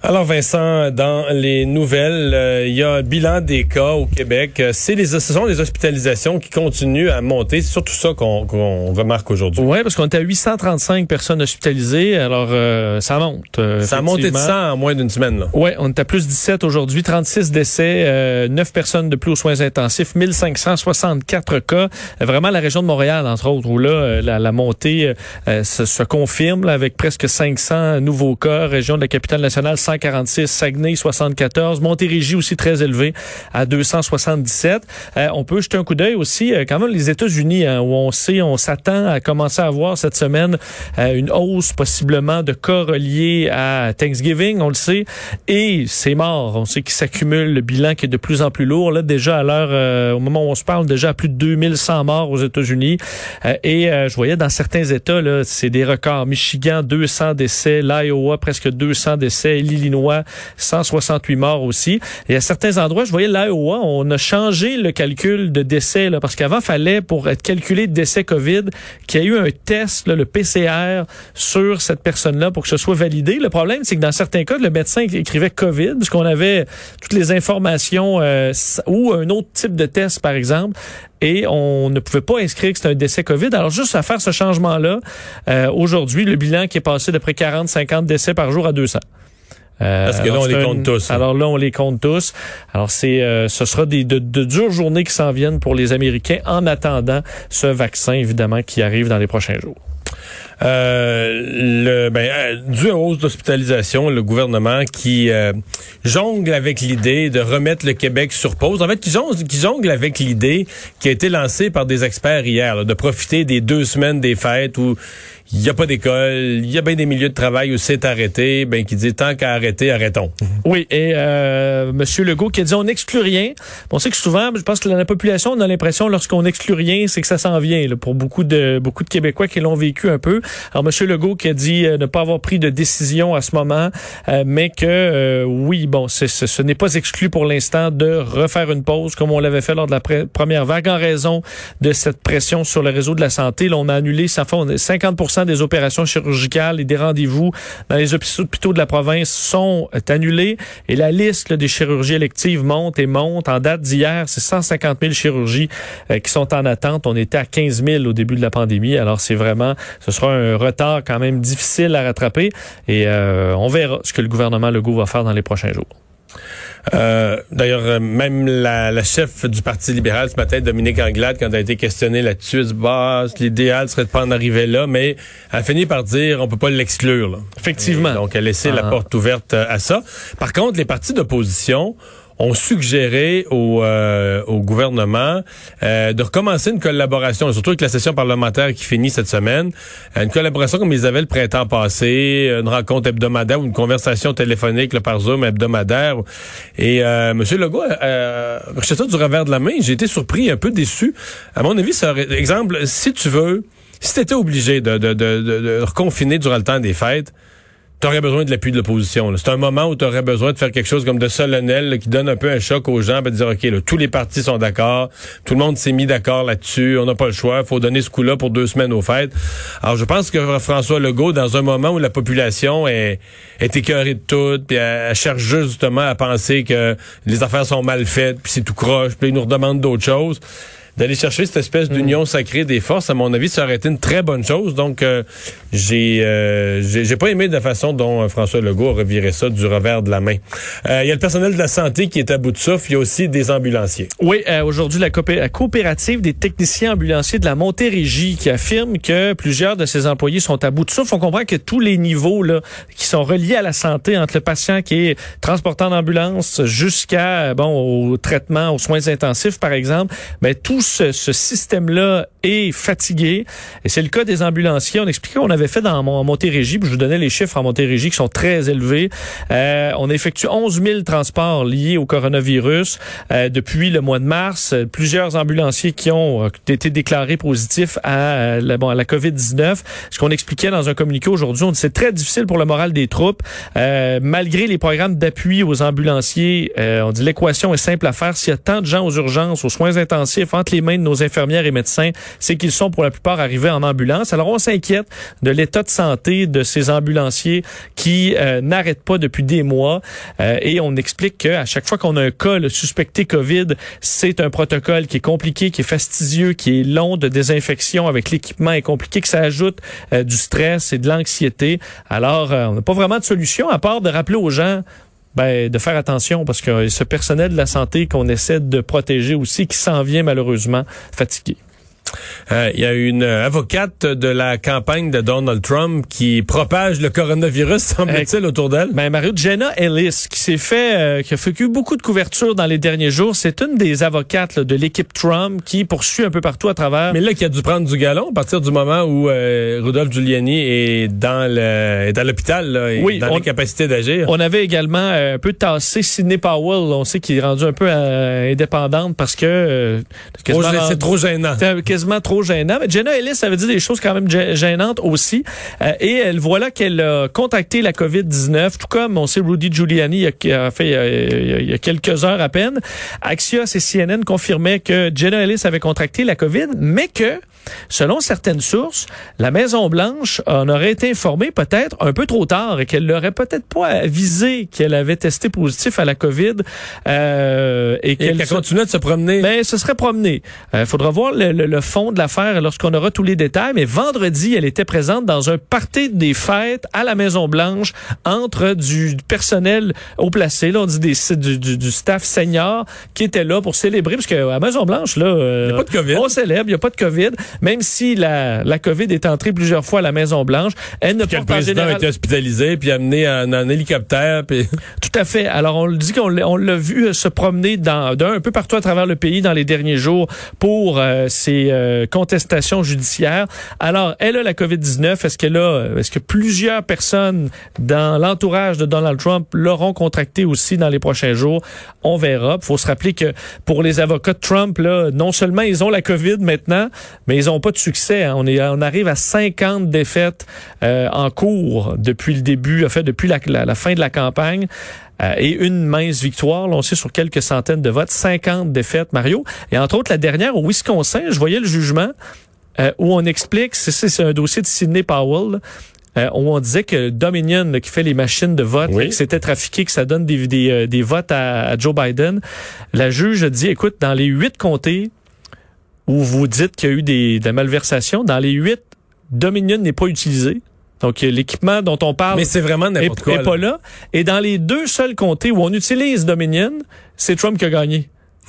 Alors Vincent, dans les nouvelles, euh, il y a un bilan des cas au Québec. Euh, C'est les, ce sont les hospitalisations qui continuent à monter. C'est surtout ça qu'on remarque aujourd'hui. Oui, parce qu'on était à 835 personnes hospitalisées. Alors, euh, ça monte. euh, Ça a monté de effectivement. 100 en moins d'une semaine. Oui, on est à plus 17 aujourd'hui, 36 décès, euh, 9 personnes de plus aux soins intensifs, 1564 cas. Vraiment la région de Montréal, entre autres, où là, la, la montée euh, se, se confirme là, avec presque 500 nouveaux cas. Région de la capitale nationale, 146, Saguenay, 74. Montérégie aussi très élevé à 277. Euh, on peut jeter un coup d'œil aussi, euh, quand même, les États-Unis, hein, où on sait, on s'attend à commencer à voir cette semaine euh, une hausse possiblement de cas reliés à Thanksgiving, on le sait, et c'est mort. On sait qu'il s'accumule le bilan qui est de plus en plus lourd. Là, déjà à l'heure, au moment où on se parle, déjà à plus de 2100 morts aux États-Unis. Et je voyais dans certains États, là, c'est des records. Michigan, 200 décès. L'Iowa, presque 200 décès. L'Illinois, 168 morts aussi. Et à certains endroits, je voyais l'Iowa, on a changé le calcul de décès, là, parce qu'avant, fallait, pour être calculé de décès COVID, qu'il y ait eu un test, le PCR, sur cette personne-là pour que ce soit validé. Le problème, c'est que dans certains cas, le médecin écrivait COVID, puisqu'on avait toutes les informations euh, ou un autre type de test, par exemple, et on ne pouvait pas inscrire que c'était un décès COVID. Alors, juste à faire ce changement-là, euh, aujourd'hui, le bilan qui est passé de près 40-50 décès par jour à 200. Euh, Parce que là, on les compte tous, hein. Alors là, on les compte tous. Alors, c'est, euh, ce sera des, de, de dures journées qui s'en viennent pour les Américains en attendant ce vaccin, évidemment, qui arrive dans les prochains jours. Euh, le, ben, euh, dû hausse d'hospitalisation, le gouvernement qui euh, jongle avec l'idée de remettre le Québec sur pause. En fait, qui jongle, avec l'idée qui a été lancée par des experts hier, là, de profiter des deux semaines des fêtes où il n'y a pas d'école, il y a bien des milieux de travail où c'est arrêté, ben qui dit tant qu'à arrêter, arrêtons. Oui, et euh, Monsieur Legault qui a dit on n'exclut rien. On sait que souvent, je pense que la population on a l'impression lorsqu'on n'exclut rien, c'est que ça s'en vient. là, pour beaucoup de beaucoup de Québécois qui l'ont vécu un peu. Alors Monsieur Legault qui a dit euh, ne pas avoir pris de décision à ce moment, euh, mais que euh, oui, bon, ce n'est pas exclu pour l'instant de refaire une pause comme on l'avait fait lors de la première vague en raison de cette pression sur le réseau de la santé. On a annulé ça fait on a 50% des opérations chirurgicales et des rendez-vous dans les hôpitaux de la province sont annulés et la liste là, des chirurgies électives monte et monte. En date d'hier, c'est 150 000 chirurgies qui sont en attente. On était à 15 000 au début de la pandémie. Alors c'est vraiment, ce sera un retard quand même difficile à rattraper et euh, on verra ce que le gouvernement Legault va faire dans les prochains jours. Euh, D'ailleurs, euh, même la, la chef du Parti libéral ce matin, Dominique Anglade, quand elle a été questionnée là-dessus, bah, l'idéal serait de pas en arriver là, mais elle a fini par dire on peut pas l'exclure. Effectivement. Et donc, elle a laissé la Ah. porte ouverte à ça. Par contre, les partis d'opposition ont suggéré au, euh, gouvernement euh, de recommencer une collaboration, surtout avec la session parlementaire qui finit cette semaine, euh, une collaboration comme ils avaient le printemps passé, une rencontre hebdomadaire ou une conversation téléphonique là, par Zoom hebdomadaire. Et euh, M. Legault, euh, ça du revers de la main, j'ai été surpris, un peu déçu. À mon avis, ça aurait, exemple, si tu veux, si tu étais obligé de, de, de, de, de reconfiner durant le temps des fêtes, tu aurais besoin de l'appui de l'opposition. C'est un moment où tu aurais besoin de faire quelque chose comme de solennel là, qui donne un peu un choc aux gens, ben, de dire OK, là, tous les partis sont d'accord, tout le monde s'est mis d'accord là-dessus, on n'a pas le choix, faut donner ce coup-là pour deux semaines aux fêtes. Alors je pense que François Legault, dans un moment où la population est, est écœurée de tout, puis elle, elle cherche justement à penser que les affaires sont mal faites, puis c'est tout croche, puis il nous redemande d'autres choses. D'aller chercher cette espèce d'union sacrée des forces. À mon avis, ça aurait été une très bonne chose. Donc, euh, j'ai, euh, j'ai j'ai pas aimé de la façon dont euh, François Legault a reviré ça du revers de la main. Euh, Il y a le personnel de la santé qui est à bout de souffle. Il y a aussi des ambulanciers. Oui, euh, aujourd'hui, la, coopé- la coopérative des techniciens ambulanciers de la Montérégie qui affirme que plusieurs de ses employés sont à bout de souffle. On comprend que tous les niveaux là, qui sont reliés à la santé, entre le patient qui est transportant d'ambulance jusqu'à bon au traitement, aux soins intensifs, par exemple, ben, tout ce, système-là est fatigué. Et c'est le cas des ambulanciers. On expliquait qu'on avait fait dans mon Montérégie, puis je vous donnais les chiffres en Montérégie qui sont très élevés. Euh, on effectue 11 000 transports liés au coronavirus euh, depuis le mois de mars. Plusieurs ambulanciers qui ont euh, été déclarés positifs à, euh, la, bon, la COVID-19. Ce qu'on expliquait dans un communiqué aujourd'hui, on dit c'est très difficile pour le moral des troupes. Malgré les programmes d'appui aux ambulanciers, on dit l'équation est simple à faire. S'il y a tant de gens aux urgences, aux soins intensifs, entre les mains de nos infirmières et médecins, c'est qu'ils sont pour la plupart arrivés en ambulance. Alors on s'inquiète de l'état de santé de ces ambulanciers qui euh, n'arrêtent pas depuis des mois. Euh, et on explique qu'à chaque fois qu'on a un cas suspecté COVID, c'est un protocole qui est compliqué, qui est fastidieux, qui est long de désinfection avec l'équipement est compliqué, que ça ajoute euh, du stress et de l'anxiété. Alors, on n'a pas vraiment de solution à part de rappeler aux gens ben, de faire attention parce que ce personnel de la santé qu'on essaie de protéger aussi, qui s'en vient malheureusement fatigué. Euh, Il y a une euh, avocate de la campagne de Donald Trump qui propage le coronavirus, semble-t-il, autour d'elle. Ben, Mario Jenna Ellis, qui s'est fait, euh, qui a fait beaucoup de couverture dans les derniers jours, c'est une des avocates là, de l'équipe Trump qui poursuit un peu partout à travers. Mais là, qui a dû prendre du galon à partir du moment où euh, Rudolph Giuliani est dans le est à l'hôpital, Oui, dans l'incapacité d'agir. On avait également un peu tassé Sidney Powell. On sait qu'il est rendu un peu indépendante parce que rendu- C'est trop gênant. Quasiment trop gênant. Mais Jenna Ellis avait dit des choses quand même gê- gênantes aussi. Euh, et elle voilà qu'elle a contacté la COVID-19, tout comme on sait Rudy Giuliani a, fait il y a- il y a quelques heures à peine. Axios et CNN confirmaient que Jenna Ellis avait contracté la COVID, mais que Selon certaines sources, la Maison-Blanche en aurait été informée peut-être un peu trop tard et qu'elle n'aurait peut-être pas avisé qu'elle avait testé positif à la COVID euh, et Et qu'elle se- continuait de se promener. mais ce serait promené. Il faudra voir le, le- le fond de l'affaire lorsqu'on aura tous les détails. Mais vendredi, elle était présente dans un party des fêtes à la Maison Blanche entre du personnel haut placé, là, on dit des, du, du, du staff senior qui était là pour célébrer parce que à la Maison Blanche là, euh, Y a pas de COVID. on célèbre, il y a pas de Covid. Même si la, la COVID est entrée plusieurs fois à la Maison Blanche, elle ne que le porte en président a général été hospitalisé puis amené en, en hélicoptère. Puis... tout à fait. Alors, on le dit qu'on l'a- vu euh, se promener dans, d'un un peu partout à travers le pays dans les derniers jours pour euh, ces euh, contestations judiciaires. Alors, elle a la COVID-19. Est-ce qu'elle a, est-ce que plusieurs personnes dans l'entourage de Donald Trump l'auront contracté aussi dans les prochains jours? On verra. Il faut se rappeler que pour les avocats de Trump, là, non seulement ils ont la COVID maintenant, mais ils n'ont pas de succès. hein. On, est, on arrive à 50 défaites euh, en cours depuis le début, en fait, depuis la, la- la fin de la campagne. Euh, et une mince victoire, là, on sait, sur quelques centaines de votes, 50 défaites, Mario. Et entre autres, la dernière au Wisconsin, je voyais le jugement euh, où on explique, c'est- un dossier de Sidney Powell, là, euh, où on disait que Dominion, là, qui fait les machines de vote, Oui. là, que c'était trafiqué, que ça donne des, des, euh, des votes à, à Joe Biden, la juge a dit, écoute, dans les huit comtés où vous dites qu'il y a eu des, des malversations, dans les huit, Dominion n'est pas utilisé. Donc, l'équipement dont on parle Mais c'est vraiment est, n'importe quoi. est là. pas là. Et dans les deux seuls comtés où on utilise Dominion, c'est Trump qui a gagné.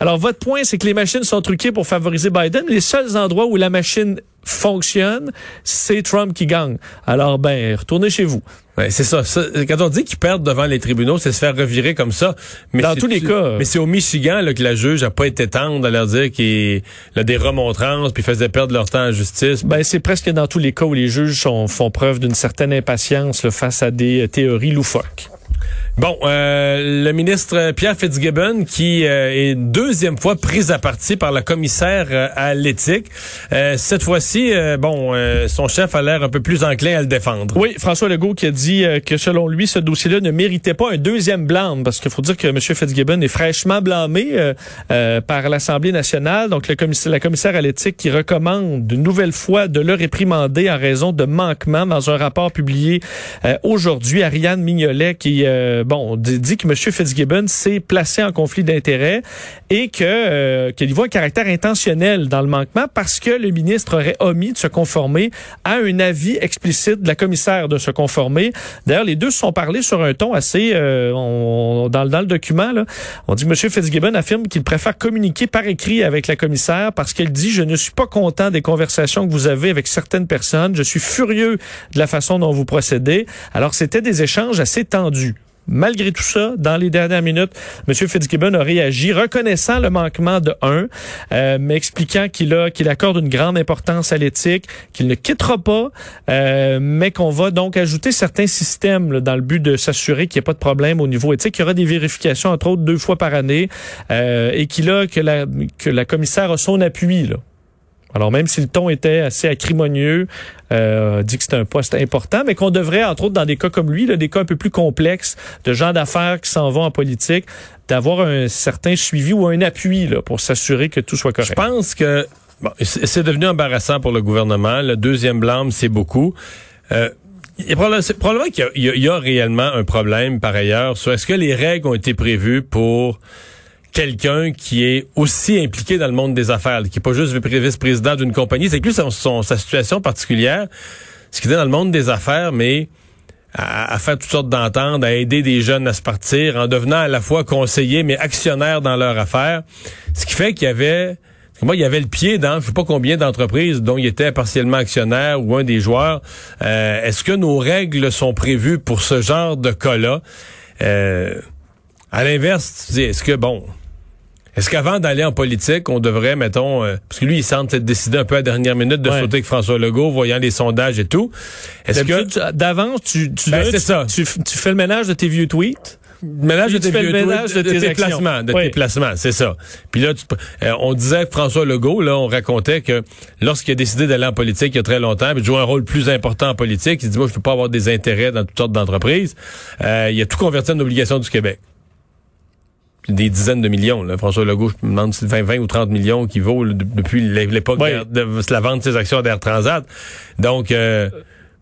Alors, votre point, c'est que les machines sont truquées pour favoriser Biden. Les seuls endroits où la machine fonctionne, c'est Trump qui gagne. Alors, ben, retournez chez vous. Ouais, c'est ça, ça. Quand on dit qu'ils perdent devant les tribunaux, c'est se faire revirer comme ça. Mais Dans c'est- tous les cas. Mais c'est au Michigan là, que la juge a pas été tendre à leur dire qu'il a des remontrances puis faisait perdre leur temps en justice. Ben, c'est presque dans tous les cas où les juges sont- font preuve d'une certaine impatience là, face à des euh, théories loufoques. Bon, euh, le ministre Pierre Fitzgibbon, qui euh, est deuxième fois pris à partie par la commissaire euh, à l'éthique. Cette fois-ci, bon, son chef a l'air un peu plus enclin à le défendre. Oui, François Legault qui a dit que selon lui, ce dossier-là ne méritait pas un deuxième blâme, parce qu'il faut dire que M. Fitzgibbon est fraîchement blâmé par l'Assemblée nationale. Donc, le commissaire, la commissaire à l'éthique qui recommande une nouvelle fois de le réprimander en raison de manquements dans un rapport publié aujourd'hui. Ariane Mignolet qui, euh, bon, dit, dit que M. Fitzgibbon s'est placé en conflit d'intérêts et que euh, qu'il y voit un caractère intentionnel dans le manquement parce que le ministre aurait omis de se conformer à un avis explicite de la commissaire de se conformer. D'ailleurs, les deux se sont parlé sur un ton assez euh, on, dans, le document. On dit que M. Fitzgibbon affirme qu'il préfère communiquer par écrit avec la commissaire parce qu'elle dit je ne suis pas content des conversations que vous avez avec certaines personnes. Je suis furieux de la façon dont vous procédez. Alors c'était des échanges assez tendus. Malgré tout ça, dans les dernières minutes, M. Fitzgibbon a réagi, reconnaissant le manquement de un, euh, mais expliquant qu'il qu'il accorde une grande importance à l'éthique, qu'il ne quittera pas, euh, mais qu'on va donc ajouter certains systèmes dans le but de s'assurer qu'il n'y ait pas de problème au niveau éthique. Il y aura des vérifications entre autres deux fois par année, euh, et qu'il a que la que la commissaire a son appui là, alors même si le ton était assez acrimonieux, euh, dit que c'était un poste important, mais qu'on devrait, entre autres dans des cas comme lui, là, des cas un peu plus complexes, de gens d'affaires qui s'en vont en politique, d'avoir un certain suivi ou un appui là, pour s'assurer que tout soit correct. Je pense que c'est devenu embarrassant pour le gouvernement. Le deuxième blâme, c'est beaucoup. Euh, c'est probablement qu'il y, y, a réellement un problème par ailleurs sur est-ce que les règles ont été prévues pour quelqu'un qui est aussi impliqué dans le monde des affaires, qui est pas juste vice-président d'une compagnie, c'est plus son, sa situation particulière, ce qui est dans le monde des affaires, mais à, faire toutes sortes d'ententes, à aider des jeunes à se partir, en devenant à la fois conseiller mais actionnaire dans leur affaire, ce qui fait qu'il y avait moi, il y avait le pied dans je sais pas combien d'entreprises dont il était partiellement actionnaire ou un des joueurs. Euh, est-ce que nos règles sont prévues pour ce genre de cas-là? Euh, à l'inverse, tu dis, est-ce que, bon, est-ce qu'avant d'aller en politique, on devrait, mettons, euh, parce que lui, il semble être décidé un peu à la dernière minute de sauter avec François Legault, voyant les sondages et tout. Est-ce que d'avance, tu, tu, ben, ça. Tu, tu, fais le ménage de tes vieux tweets? Ménage de tes, vieux ménage de, tes, placements, de tes placements, c'est ça. Puis là, euh, on disait que François Legault, là, on racontait que lorsqu'il a décidé d'aller en politique il y a très longtemps, puis de jouer un rôle plus important en politique, il dit moi je peux pas avoir des intérêts dans toutes sortes d'entreprises. Euh, il a tout converti en obligation du Québec des dizaines de millions. Là. François Legault, je me demande si 20, 20 ou 30 millions qui vaut depuis l'époque de, la vente de ses actions d'Air Transat. Donc, euh,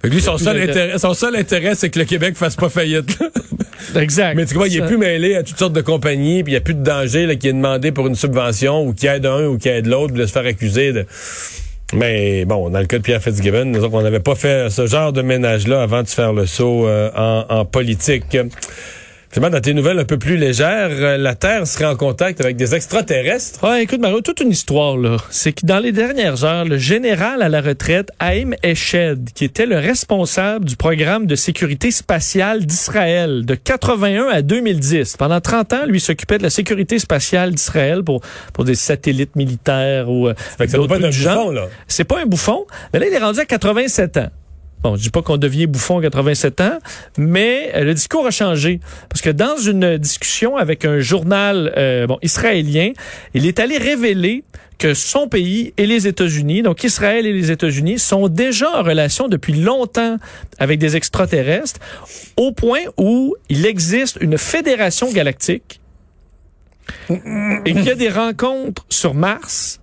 lui, son seul, intérêt, son seul intérêt, c'est que le Québec fasse pas faillite. exact. Mais tu vois, il est plus mêlé à toutes sortes de compagnies, puis il n'y a plus de danger là, qui est demandé pour une subvention ou qui aide un ou qui aide l'autre, de se faire accuser de... Mais bon, dans le cas de Pierre Fitzgibbon, nous on n'avait pas fait ce genre de ménage-là avant de faire le saut euh, en, en politique. Finalement, dans tes nouvelles un peu plus légères, euh, la Terre serait en contact avec des extraterrestres. Ouais, écoute, Mario, toute une histoire, là. C'est que dans les dernières heures, le général à la retraite, Haïm Eshed, qui était le responsable du programme de sécurité spatiale d'Israël de 81 à 2010. Pendant 30 ans, lui s'occupait de la sécurité spatiale d'Israël pour, pour des satellites militaires ou, euh, d'autres pas un bouffon, là. C'est pas un bouffon. Mais là, il est rendu à 87 ans. Bon, je dis pas qu'on devient bouffon à 87 ans, mais euh, le discours a changé parce que dans une discussion avec un journal euh, bon israélien, il est allé révéler que son pays et les États-Unis, donc Israël et les États-Unis, sont déjà en relation depuis longtemps avec des extraterrestres, au point où il existe une fédération galactique et qu'il y a des rencontres sur Mars,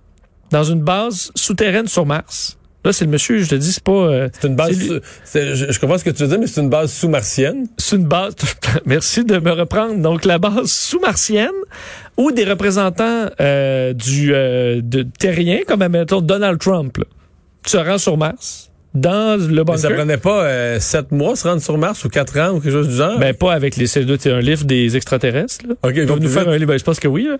dans une base souterraine sur Mars. Là, c'est le monsieur, je te dis, c'est pas... Euh, c'est une base... je, je, comprends ce que tu veux dire, mais c'est une base sous-martienne. C'est une base... Merci de me reprendre. Donc, la base sous-martienne ou des représentants euh, du euh, de terrien, comme, admettons, Donald Trump, là. Tu te rends sur Mars dans le bunker. Mais ça prenait pas euh, sept mois se rendre sur Mars ou quatre ans ou quelque chose du genre? Ben, pas avec les C2, c'est un livre des extraterrestres. Là. OK, ils vont nous faire un livre. Ben, je pense que oui. Là.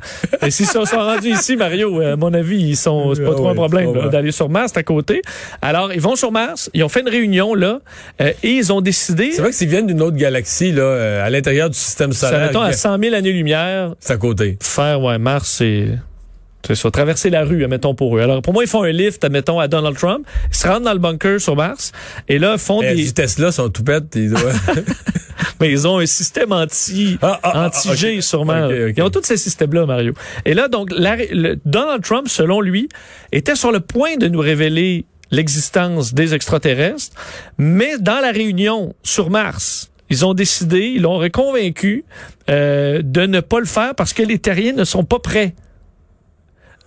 Et s'ils sont, sont rendus ici, Mario, euh, à mon avis, ils sont, c'est pas trop un problème d'aller sur Mars, c'est à côté. Alors, ils vont sur Mars, ils ont fait une réunion là, euh, et ils ont décidé. C'est vrai que s'ils viennent d'une autre galaxie, là, à l'intérieur du système solaire. Ça, à 100 000 années-lumière. C'est à côté. Faire, ouais, Mars, c'est. C'est ça, traverser la rue, admettons, pour eux. Alors, pour moi, ils font un lift, admettons, à Donald Trump. Ils se rendent dans le bunker sur Mars. Et là, font eh, des... Les Tesla sont tout bêtes. Ils Mais ils ont un système anti, ah, ah, ah sûrement. Ils ont tous ces systèmes-là, Mario. Et là, donc, Donald Trump, selon lui, était sur le point de nous révéler l'existence des extraterrestres. Mais dans la réunion sur Mars, ils ont décidé, ils l'ont convaincu euh, de ne pas le faire parce que les terriens ne sont pas prêts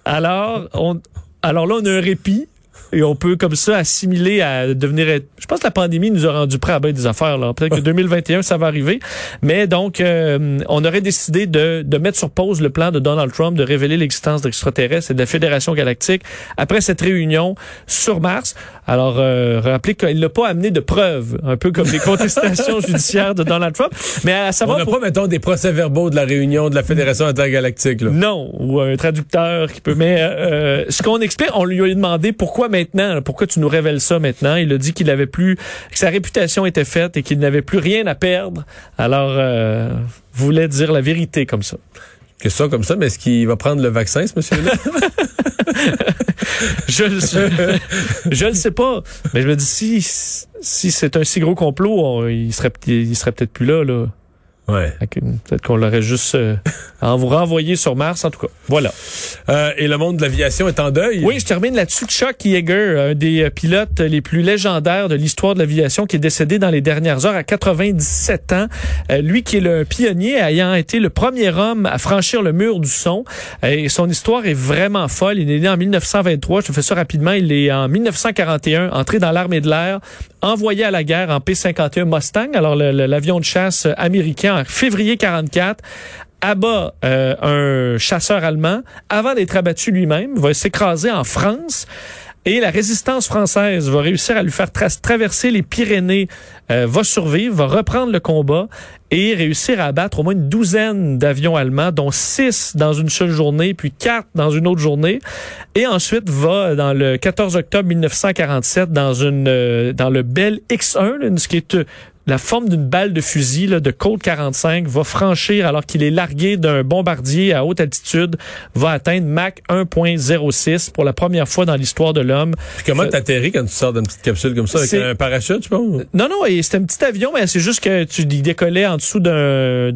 alors, on, alors là, on a un répit. Et on peut comme ça assimiler à devenir... Je pense que la pandémie nous a rendu prêts à bien des affaires. là. Peut-être que 2021, ça va arriver. Mais donc, euh, on aurait décidé de, de mettre sur pause le plan de Donald Trump de révéler l'existence d'extraterrestres et de la Fédération galactique après cette réunion sur Mars. Alors, euh, rappelez qu'il n'a pas amené de preuves, un peu comme les contestations judiciaires de Donald Trump. Mais à On savoir... n'a pour- pas, mettons, des procès-verbaux de la réunion de la Fédération intergalactique. Là. Non, ou un traducteur qui peut. Mais euh, ce qu'on explique, on lui a demandé pourquoi maintenant, pourquoi tu nous révèles ça maintenant? Il a dit qu'il avait plus, que sa réputation était faite et qu'il n'avait plus rien à perdre. Alors, euh, voulait dire la vérité comme ça. Que ça comme ça, mais est-ce qu'il va prendre le vaccin, ce monsieur-là? Je, je, je ne sais pas, mais je me dis si si c'est un si gros complot, on- il serait il serait peut-être plus là là. Ouais. Peut-être qu'on l'aurait juste euh, en vous renvoyé sur Mars en tout cas. Voilà. Euh, et le monde de l'aviation est en deuil. Oui, je termine là-dessus. Chuck Yeager, un des euh, pilotes les plus légendaires de l'histoire de l'aviation, qui est décédé dans les dernières heures à 97 ans. Euh, lui qui est le pionnier, ayant été le premier homme à franchir le mur du son. Euh, Et son histoire est vraiment folle. Il est né en 1923. Je te fais ça rapidement. Il est en 1941 entré dans l'armée de l'air, envoyé à la guerre en P-51 Mustang, alors l'avion de chasse américain en février 44 abat euh, un chasseur allemand avant d'être abattu lui-même, va s'écraser en France. Et la résistance française va réussir à lui faire tra- traverser les Pyrénées, euh, va survivre, va reprendre le combat et réussir à abattre au moins une douzaine d'avions allemands, dont six dans une seule journée, puis quatre dans une autre journée. Et ensuite va, dans le 14 octobre 1947, dans, une, euh, dans le Bell X-1, là, ce qui est euh, la forme d'une balle de fusil là, de Colt 45 va franchir alors qu'il est largué d'un bombardier à haute altitude, va atteindre Mach 1.06 pour la première fois dans l'histoire de l'homme. Comment t'atterris quand tu sors d'une petite capsule comme ça avec un parachute, je pense? Non, non, et c'était un petit avion, mais c'est juste que tu décollais en dessous d'un,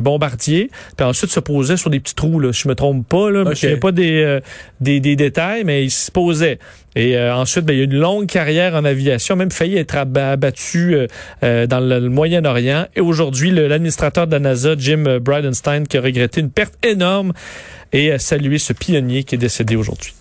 bombardier, puis ensuite se posait sur des petits trous, là. Je me trompe pas, là. Je ne pas des, euh, des, des détails, mais il se posait. Et euh, ensuite, ben, il y a une longue carrière en aviation, même failli être aba- abattu euh, euh, dans le, Moyen-Orient. Et aujourd'hui, l'administrateur de la NASA, Jim euh, Bridenstine, qui a regretté une perte énorme et a salué ce pionnier qui est décédé aujourd'hui.